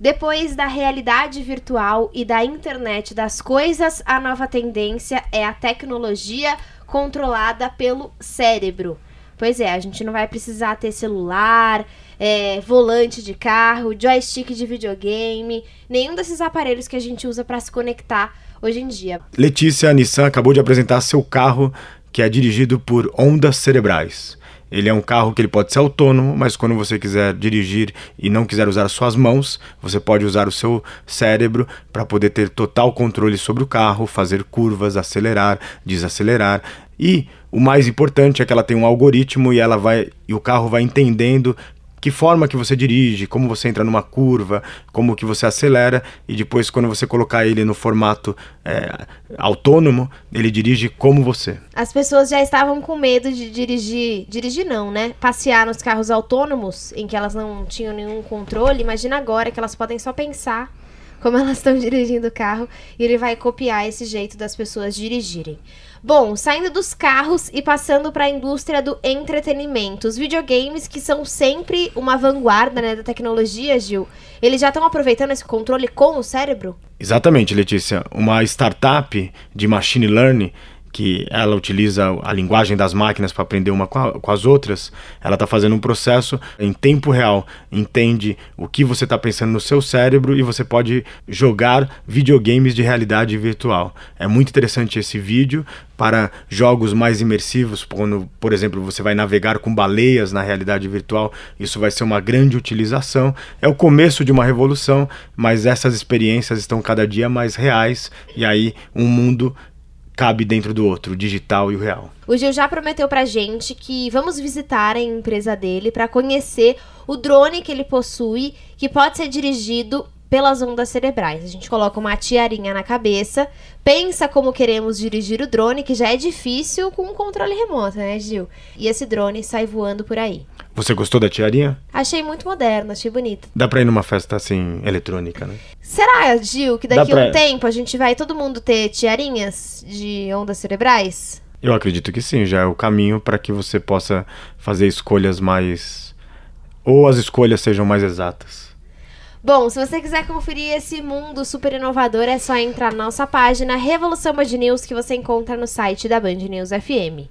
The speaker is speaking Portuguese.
Depois da realidade virtual e da internet das coisas, a nova tendência é a tecnologia controlada pelo cérebro. Pois é, a gente não vai precisar ter celular, é, volante de carro, joystick de videogame, nenhum desses aparelhos que a gente usa para se conectar hoje em dia. Letícia, a Nissan acabou de apresentar seu carro que é dirigido por ondas cerebrais. Ele é um carro que ele pode ser autônomo, mas quando você quiser dirigir e não quiser usar as suas mãos, você pode usar o seu cérebro para poder ter total controle sobre o carro, fazer curvas, acelerar, desacelerar. E o mais importante é que ela tem um algoritmo e ela vai e o carro vai entendendo que forma que você dirige, como você entra numa curva, como que você acelera e depois quando você colocar ele no formato é, autônomo, ele dirige como você. As pessoas já estavam com medo de dirigir, dirigir não, né? Passear nos carros autônomos em que elas não tinham nenhum controle. Imagina agora que elas podem só pensar como elas estão dirigindo o carro e ele vai copiar esse jeito das pessoas dirigirem. Bom, saindo dos carros e passando para a indústria do entretenimento, os videogames que são sempre uma vanguarda né, da tecnologia, Gil, eles já estão aproveitando esse controle com o cérebro? Exatamente, Letícia. Uma startup de machine learning que ela utiliza a linguagem das máquinas para aprender uma com, a, com, as outras, ela está fazendo um processo em tempo real, entende o que você está pensando no seu cérebro e você pode jogar videogames de realidade virtual. É muito interessante esse vídeo para jogos mais imersivos, quando, por exemplo, você vai navegar com baleias na realidade virtual, isso vai ser uma grande utilização. É o começo de uma revolução, mas essas experiências estão cada dia mais reais e aí um mundo cabe dentro do outro, o digital e o real. O Gil já prometeu pra gente que vamos visitar a empresa dele para conhecer o drone que ele possui, que pode ser dirigido pelas ondas cerebrais. A gente coloca uma tiarinha na cabeça, pensa como queremos dirigir o drone, que já é difícil com um controle remoto, né, Gil? E esse drone sai voando por aí. Você gostou da tiarinha? Achei muito moderno, achei bonito. Dá pra ir numa festa assim, eletrônica, né? Será, Gil, que daqui a pra... um tempo a gente vai todo mundo ter tiarinhas de ondas cerebrais? Eu acredito que sim, já é o caminho para que você possa fazer escolhas mais. ou as escolhas sejam mais exatas. Bom, se você quiser conferir esse mundo super inovador, é só entrar na nossa página Revolução Band News que você encontra no site da Band News FM.